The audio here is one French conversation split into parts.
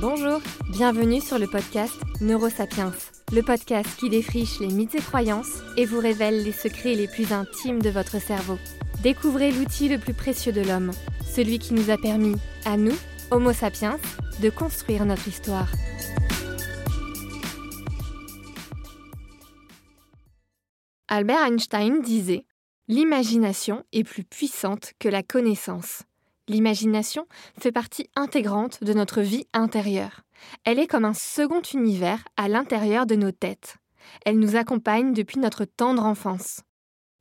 Bonjour, bienvenue sur le podcast Neurosapiens, le podcast qui défriche les mythes et croyances et vous révèle les secrets les plus intimes de votre cerveau. Découvrez l'outil le plus précieux de l'homme, celui qui nous a permis, à nous, Homo sapiens, de construire notre histoire. Albert Einstein disait L'imagination est plus puissante que la connaissance. L'imagination fait partie intégrante de notre vie intérieure. Elle est comme un second univers à l'intérieur de nos têtes. Elle nous accompagne depuis notre tendre enfance.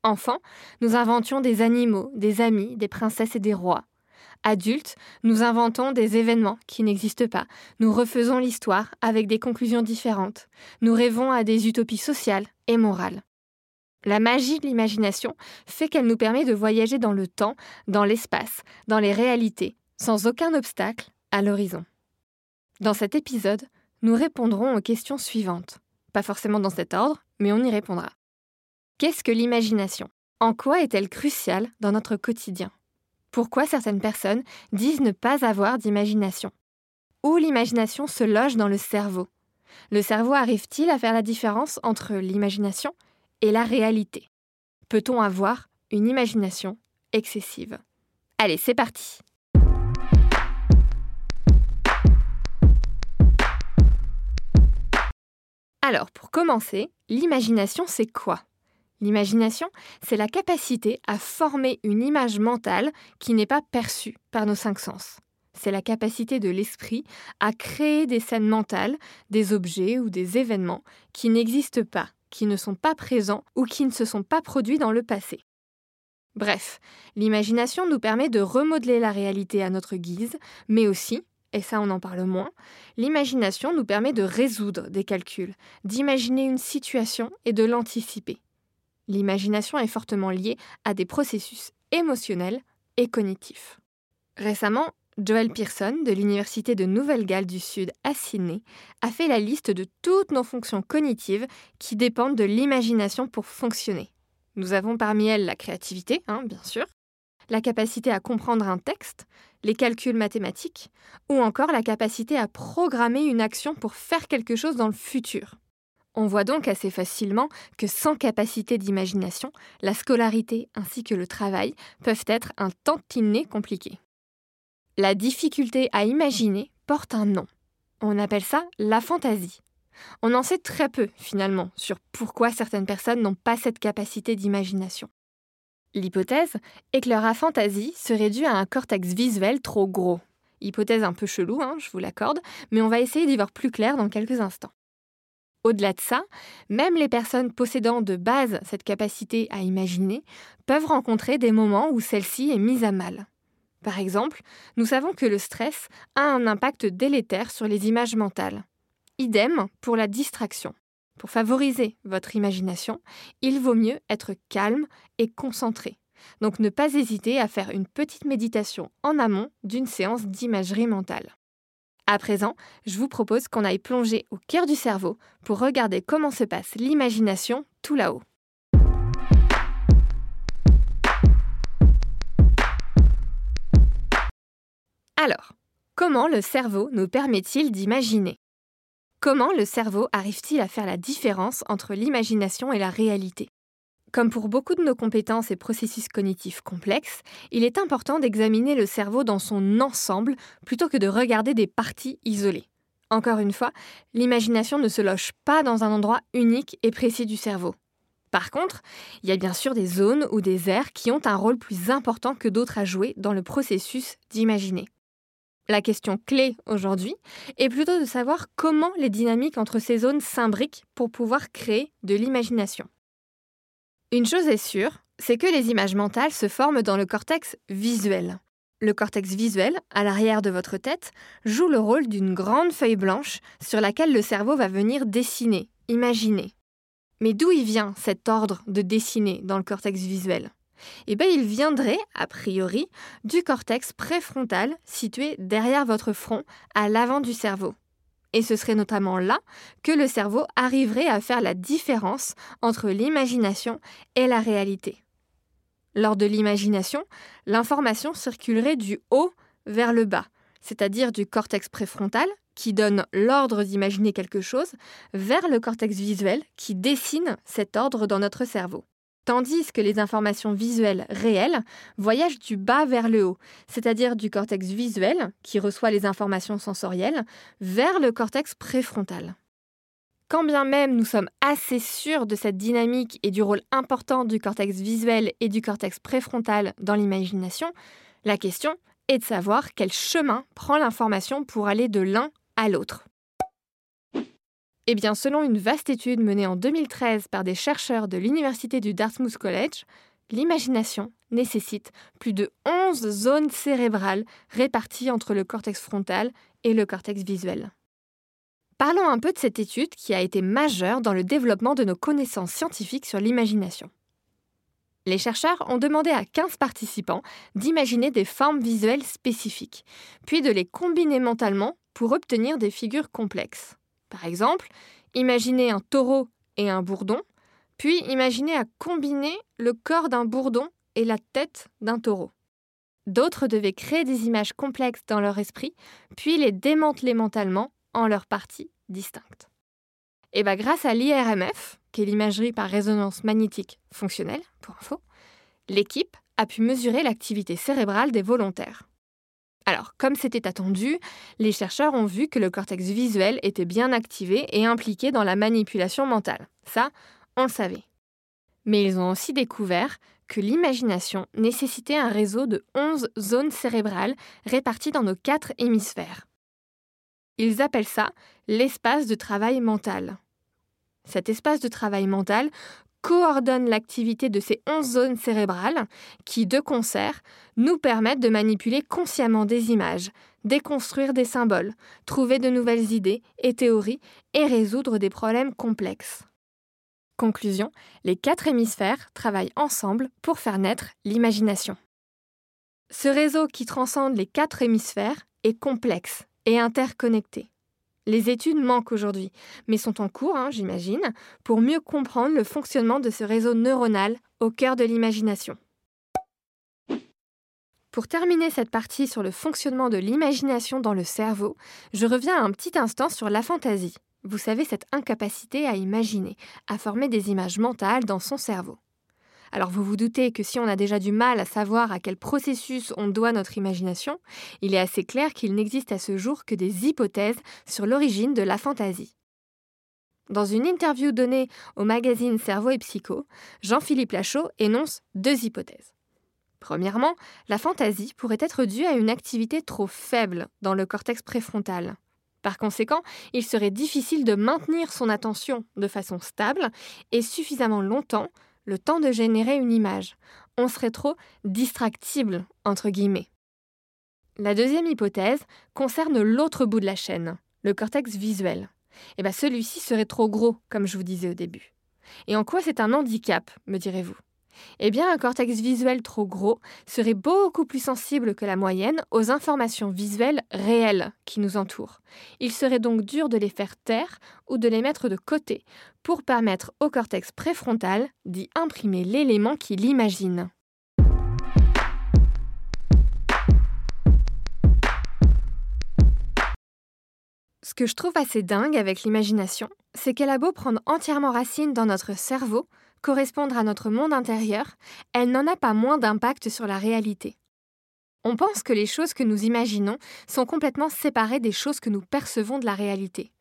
Enfant, nous inventions des animaux, des amis, des princesses et des rois. Adultes, nous inventons des événements qui n'existent pas. Nous refaisons l'histoire avec des conclusions différentes. Nous rêvons à des utopies sociales et morales. La magie de l'imagination fait qu'elle nous permet de voyager dans le temps, dans l'espace, dans les réalités, sans aucun obstacle à l'horizon. Dans cet épisode, nous répondrons aux questions suivantes. Pas forcément dans cet ordre, mais on y répondra. Qu'est-ce que l'imagination? En quoi est-elle cruciale dans notre quotidien? Pourquoi certaines personnes disent ne pas avoir d'imagination? Où l'imagination se loge dans le cerveau? Le cerveau arrive-t-il à faire la différence entre l'imagination et la réalité. Peut-on avoir une imagination excessive? Allez, c'est parti Alors, pour commencer, l'imagination, c'est quoi? L'imagination, c'est la capacité à former une image mentale qui n'est pas perçue par nos cinq sens. C'est la capacité de l'esprit à créer des scènes mentales, des objets ou des événements qui n'existent pas qui ne sont pas présents ou qui ne se sont pas produits dans le passé. Bref, l'imagination nous permet de remodeler la réalité à notre guise, mais aussi, et ça on en parle moins, l'imagination nous permet de résoudre des calculs, d'imaginer une situation et de l'anticiper. L'imagination est fortement liée à des processus émotionnels et cognitifs. Récemment, Joel Pearson de l'Université de Nouvelle-Galles du Sud à Sydney a fait la liste de toutes nos fonctions cognitives qui dépendent de l'imagination pour fonctionner. Nous avons parmi elles la créativité, hein, bien sûr, la capacité à comprendre un texte, les calculs mathématiques, ou encore la capacité à programmer une action pour faire quelque chose dans le futur. On voit donc assez facilement que sans capacité d'imagination, la scolarité ainsi que le travail peuvent être un tantinet compliqués. La difficulté à imaginer porte un nom. On appelle ça la fantaisie. On en sait très peu, finalement, sur pourquoi certaines personnes n'ont pas cette capacité d'imagination. L'hypothèse est que leur aphantasie serait due à un cortex visuel trop gros. Hypothèse un peu chelou, hein, je vous l'accorde, mais on va essayer d'y voir plus clair dans quelques instants. Au-delà de ça, même les personnes possédant de base cette capacité à imaginer peuvent rencontrer des moments où celle-ci est mise à mal. Par exemple, nous savons que le stress a un impact délétère sur les images mentales. Idem pour la distraction. Pour favoriser votre imagination, il vaut mieux être calme et concentré. Donc ne pas hésiter à faire une petite méditation en amont d'une séance d'imagerie mentale. À présent, je vous propose qu'on aille plonger au cœur du cerveau pour regarder comment se passe l'imagination tout là-haut. Alors, comment le cerveau nous permet-il d'imaginer? Comment le cerveau arrive-t-il à faire la différence entre l'imagination et la réalité? Comme pour beaucoup de nos compétences et processus cognitifs complexes, il est important d'examiner le cerveau dans son ensemble plutôt que de regarder des parties isolées. Encore une fois, l'imagination ne se loge pas dans un endroit unique et précis du cerveau. Par contre, il y a bien sûr des zones ou des aires qui ont un rôle plus important que d'autres à jouer dans le processus d'imaginer. La question clé aujourd'hui est plutôt de savoir comment les dynamiques entre ces zones s'imbriquent pour pouvoir créer de l'imagination. Une chose est sûre, c'est que les images mentales se forment dans le cortex visuel. Le cortex visuel, à l'arrière de votre tête, joue le rôle d'une grande feuille blanche sur laquelle le cerveau va venir dessiner, imaginer. Mais d'où il vient cet ordre de dessiner dans le cortex visuel? Eh bien, il viendrait, a priori, du cortex préfrontal situé derrière votre front, à l'avant du cerveau. Et ce serait notamment là que le cerveau arriverait à faire la différence entre l'imagination et la réalité. Lors de l'imagination, l'information circulerait du haut vers le bas, c'est-à-dire du cortex préfrontal, qui donne l'ordre d'imaginer quelque chose, vers le cortex visuel, qui dessine cet ordre dans notre cerveau. Tandis que les informations visuelles réelles voyagent du bas vers le haut, c'est-à-dire du cortex visuel, qui reçoit les informations sensorielles, vers le cortex préfrontal. Quand bien même nous sommes assez sûrs de cette dynamique et du rôle important du cortex visuel et du cortex préfrontal dans l'imagination, la question est de savoir quel chemin prend l'information pour aller de l'un à l'autre. Eh bien, selon une vaste étude menée en 2013 par des chercheurs de l'université du Dartmouth College, l'imagination nécessite plus de 11 zones cérébrales réparties entre le cortex frontal et le cortex visuel. Parlons un peu de cette étude qui a été majeure dans le développement de nos connaissances scientifiques sur l'imagination. Les chercheurs ont demandé à 15 participants d'imaginer des formes visuelles spécifiques, puis de les combiner mentalement pour obtenir des figures complexes. Par exemple, imaginer un taureau et un bourdon, puis imaginer à combiner le corps d'un bourdon et la tête d'un taureau. D'autres devaient créer des images complexes dans leur esprit, puis les démanteler mentalement en leurs parties distinctes. Et bien, grâce à l'IRMF, qui est l'imagerie par résonance magnétique fonctionnelle, pour info, l'équipe a pu mesurer l'activité cérébrale des volontaires. Alors, comme c'était attendu, les chercheurs ont vu que le cortex visuel était bien activé et impliqué dans la manipulation mentale. Ça, on le savait. Mais ils ont aussi découvert que l'imagination nécessitait un réseau de 11 zones cérébrales réparties dans nos quatre hémisphères. Ils appellent ça l'espace de travail mental. Cet espace de travail mental coordonne l'activité de ces 11 zones cérébrales qui, de concert, nous permettent de manipuler consciemment des images, déconstruire des symboles, trouver de nouvelles idées et théories et résoudre des problèmes complexes. Conclusion, les quatre hémisphères travaillent ensemble pour faire naître l'imagination. Ce réseau qui transcende les quatre hémisphères est complexe et interconnectés. Les études manquent aujourd'hui, mais sont en cours, hein, j'imagine, pour mieux comprendre le fonctionnement de ce réseau neuronal au cœur de l'imagination. Pour terminer cette partie sur le fonctionnement de l'imagination dans le cerveau, je reviens un petit instant sur la fantaisie. Vous savez, cette incapacité à imaginer, à former des images mentales dans son cerveau. Alors vous vous doutez que si on a déjà du mal à savoir à quel processus on doit notre imagination, il est assez clair qu'il n'existe à ce jour que des hypothèses sur l'origine de la fantaisie. Dans une interview donnée au magazine Cerveau et Psycho, Jean-Philippe Lachaud énonce deux hypothèses. Premièrement, la fantaisie pourrait être due à une activité trop faible dans le cortex préfrontal. Par conséquent, il serait difficile de maintenir son attention de façon stable et suffisamment longtemps le temps de générer une image. On serait trop distractible, entre guillemets. La deuxième hypothèse concerne l'autre bout de la chaîne, le cortex visuel. Eh bien celui-ci serait trop gros, comme je vous disais au début. Et en quoi c'est un handicap, me direz-vous? Eh bien, un cortex visuel trop gros serait beaucoup plus sensible que la moyenne aux informations visuelles réelles qui nous entourent. Il serait donc dur de les faire taire ou de les mettre de côté pour permettre au cortex préfrontal d'y imprimer l'élément qu'il imagine. Ce que je trouve assez dingue avec l'imagination, c'est qu'elle a beau prendre entièrement racine dans notre cerveau, correspondre à notre monde intérieur, elle n'en a pas moins d'impact sur la réalité. On pense que les choses que nous imaginons sont complètement séparées des choses que nous percevons de la réalité.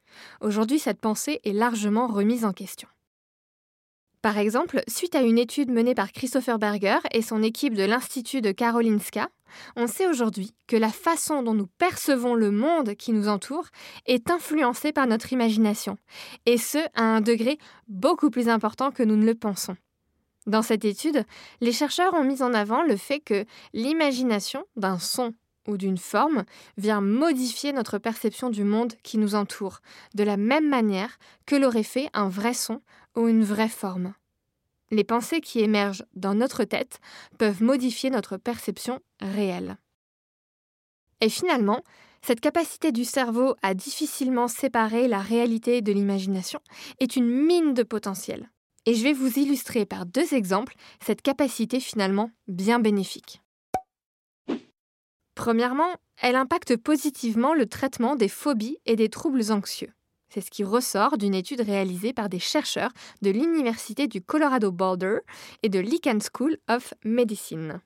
Aujourd'hui, cette pensée est largement remise en question. Par exemple, suite à une étude menée par Christopher Berger et son équipe de l'Institut de Karolinska, on sait aujourd'hui que la façon dont nous percevons le monde qui nous entoure est influencée par notre imagination, et ce à un degré beaucoup plus important que nous ne le pensons. Dans cette étude, les chercheurs ont mis en avant le fait que l'imagination d'un son ou d'une forme vient modifier notre perception du monde qui nous entoure, de la même manière que l'aurait fait un vrai son ou une vraie forme. Les pensées qui émergent dans notre tête peuvent modifier notre perception réelle. Et finalement, cette capacité du cerveau à difficilement séparer la réalité de l'imagination est une mine de potentiel. Et je vais vous illustrer par deux exemples cette capacité finalement bien bénéfique. Premièrement, elle impacte positivement le traitement des phobies et des troubles anxieux. C'est ce qui ressort d'une étude réalisée par des chercheurs de l'Université du Colorado Boulder et de l'Icahn School of Medicine.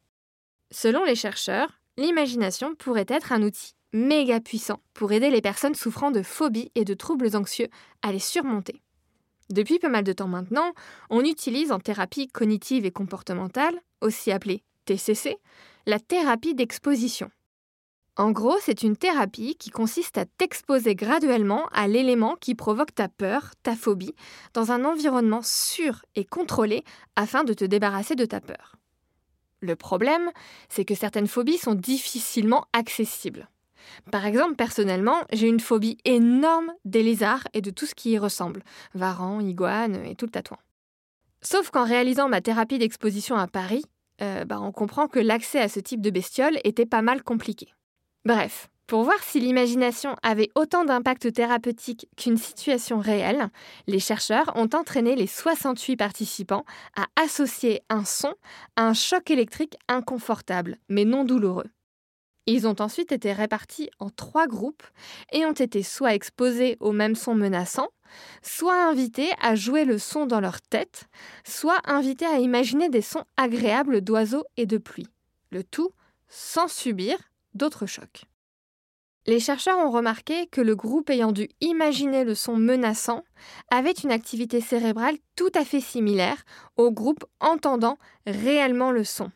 Selon les chercheurs, l'imagination pourrait être un outil méga puissant pour aider les personnes souffrant de phobies et de troubles anxieux à les surmonter. Depuis pas mal de temps maintenant, on utilise en thérapie cognitive et comportementale, aussi appelée TCC, la thérapie d'exposition. En gros, c'est une thérapie qui consiste à t'exposer graduellement à l'élément qui provoque ta peur, ta phobie, dans un environnement sûr et contrôlé afin de te débarrasser de ta peur. Le problème, c'est que certaines phobies sont difficilement accessibles. Par exemple, personnellement, j'ai une phobie énorme des lézards et de tout ce qui y ressemble, varans, iguanes et tout le tatouan. Sauf qu'en réalisant ma thérapie d'exposition à Paris, euh, bah, on comprend que l'accès à ce type de bestiole était pas mal compliqué. Bref, pour voir si l'imagination avait autant d'impact thérapeutique qu'une situation réelle, les chercheurs ont entraîné les 68 participants à associer un son à un choc électrique inconfortable, mais non douloureux. Ils ont ensuite été répartis en trois groupes et ont été soit exposés au même son menaçant, soit invités à jouer le son dans leur tête, soit invités à imaginer des sons agréables d'oiseaux et de pluie. Le tout sans subir d'autres chocs. Les chercheurs ont remarqué que le groupe ayant dû imaginer le son menaçant avait une activité cérébrale tout à fait similaire au groupe entendant réellement le son.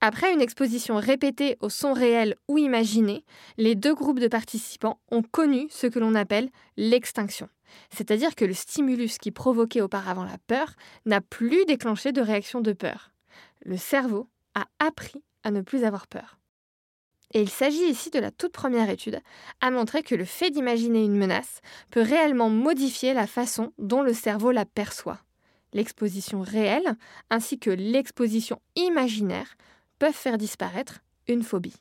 Après une exposition répétée au son réel ou imaginé, les deux groupes de participants ont connu ce que l'on appelle l'extinction. C'est-à-dire que le stimulus qui provoquait auparavant la peur n'a plus déclenché de réaction de peur. Le cerveau a appris à ne plus avoir peur. Et il s'agit ici de la toute première étude à montrer que le fait d'imaginer une menace peut réellement modifier la façon dont le cerveau la perçoit. L'exposition réelle ainsi que l'exposition imaginaire peuvent faire disparaître une phobie.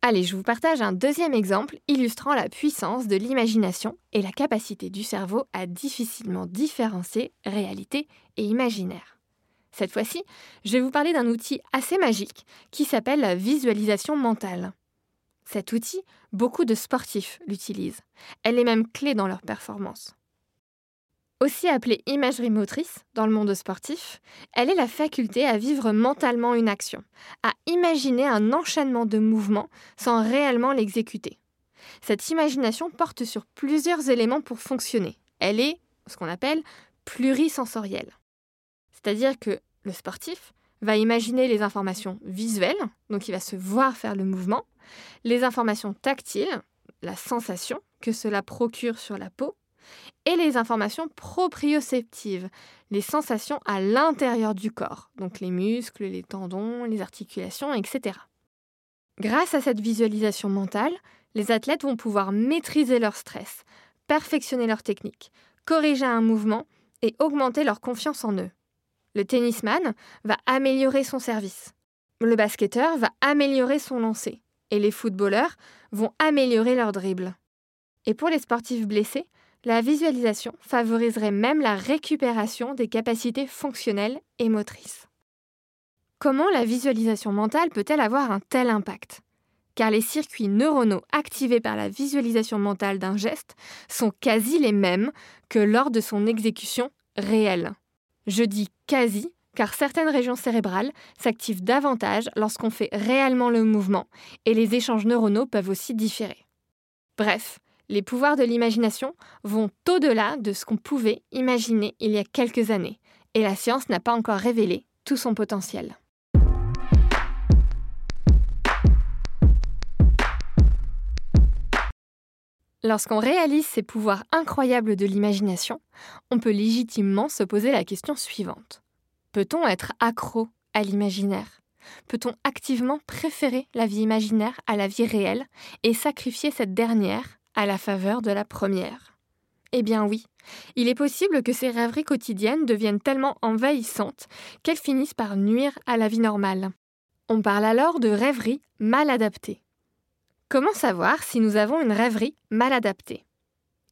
Allez, je vous partage un deuxième exemple illustrant la puissance de l'imagination et la capacité du cerveau à difficilement différencier réalité et imaginaire. Cette fois-ci, je vais vous parler d'un outil assez magique qui s'appelle la visualisation mentale. Cet outil, beaucoup de sportifs l'utilisent. Elle est même clé dans leur performance. Aussi appelée imagerie motrice dans le monde sportif, elle est la faculté à vivre mentalement une action, à imaginer un enchaînement de mouvements sans réellement l'exécuter. Cette imagination porte sur plusieurs éléments pour fonctionner. Elle est ce qu'on appelle plurisensorielle. C'est-à-dire que le sportif va imaginer les informations visuelles, donc il va se voir faire le mouvement, les informations tactiles, la sensation que cela procure sur la peau, et les informations proprioceptives, les sensations à l'intérieur du corps, donc les muscles, les tendons, les articulations, etc. Grâce à cette visualisation mentale, les athlètes vont pouvoir maîtriser leur stress, perfectionner leur technique, corriger un mouvement et augmenter leur confiance en eux. Le tennisman va améliorer son service. Le basketteur va améliorer son lancer. Et les footballeurs vont améliorer leur dribble. Et pour les sportifs blessés, la visualisation favoriserait même la récupération des capacités fonctionnelles et motrices. Comment la visualisation mentale peut-elle avoir un tel impact? Car les circuits neuronaux activés par la visualisation mentale d'un geste sont quasi les mêmes que lors de son exécution réelle. Je dis quasi car certaines régions cérébrales s'activent davantage lorsqu'on fait réellement le mouvement et les échanges neuronaux peuvent aussi différer. Bref, les pouvoirs de l'imagination vont au-delà de ce qu'on pouvait imaginer il y a quelques années, et la science n'a pas encore révélé tout son potentiel. Lorsqu'on réalise ces pouvoirs incroyables de l'imagination, on peut légitimement se poser la question suivante. Peut-on être accro à l'imaginaire? Peut-on activement préférer la vie imaginaire à la vie réelle et sacrifier cette dernière à la faveur de la première? Eh bien oui, il est possible que ces rêveries quotidiennes deviennent tellement envahissantes qu'elles finissent par nuire à la vie normale. On parle alors de rêverie mal adaptée. Comment savoir si nous avons une rêverie mal adaptée?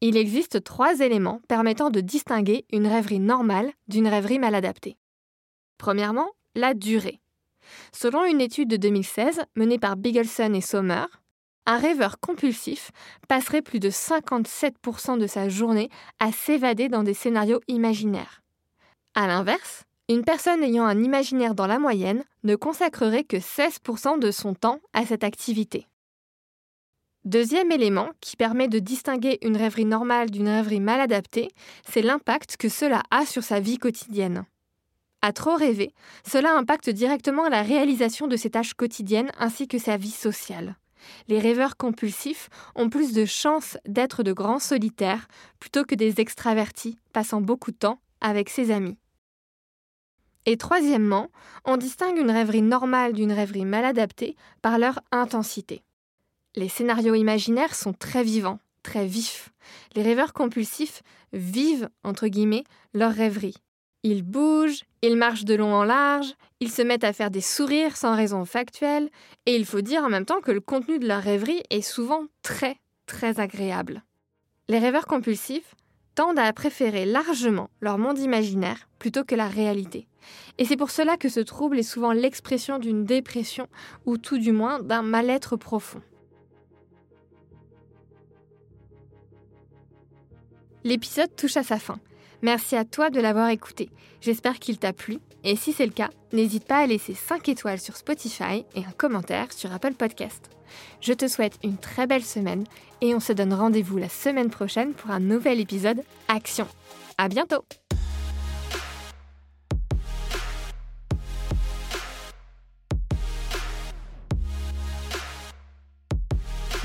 Il existe trois éléments permettant de distinguer une rêverie normale d'une rêverie mal adaptée. Premièrement, la durée. Selon une étude de 2016 menée par Bigelson et Sommer, un rêveur compulsif passerait plus de 57% de sa journée à s'évader dans des scénarios imaginaires. A l'inverse, une personne ayant un imaginaire dans la moyenne ne consacrerait que 16% de son temps à cette activité. Deuxième élément qui permet de distinguer une rêverie normale d'une rêverie mal adaptée, c'est l'impact que cela a sur sa vie quotidienne. À trop rêver, cela impacte directement la réalisation de ses tâches quotidiennes ainsi que sa vie sociale. Les rêveurs compulsifs ont plus de chances d'être de grands solitaires plutôt que des extravertis passant beaucoup de temps avec ses amis. Et troisièmement, on distingue une rêverie normale d'une rêverie mal adaptée par leur intensité. Les scénarios imaginaires sont très vivants, très vifs. Les rêveurs compulsifs vivent, entre guillemets, leur rêverie. Ils bougent, ils marchent de long en large, ils se mettent à faire des sourires sans raison factuelle, et il faut dire en même temps que le contenu de leur rêverie est souvent très, très agréable. Les rêveurs compulsifs tendent à préférer largement leur monde imaginaire plutôt que la réalité. Et c'est pour cela que ce trouble est souvent l'expression d'une dépression ou tout du moins d'un mal-être profond. L'épisode touche à sa fin. Merci à toi de l'avoir écouté. J'espère qu'il t'a plu et si c'est le cas, n'hésite pas à laisser 5 étoiles sur Spotify et un commentaire sur Apple Podcast. Je te souhaite une très belle semaine et on se donne rendez-vous la semaine prochaine pour un nouvel épisode Action. À bientôt!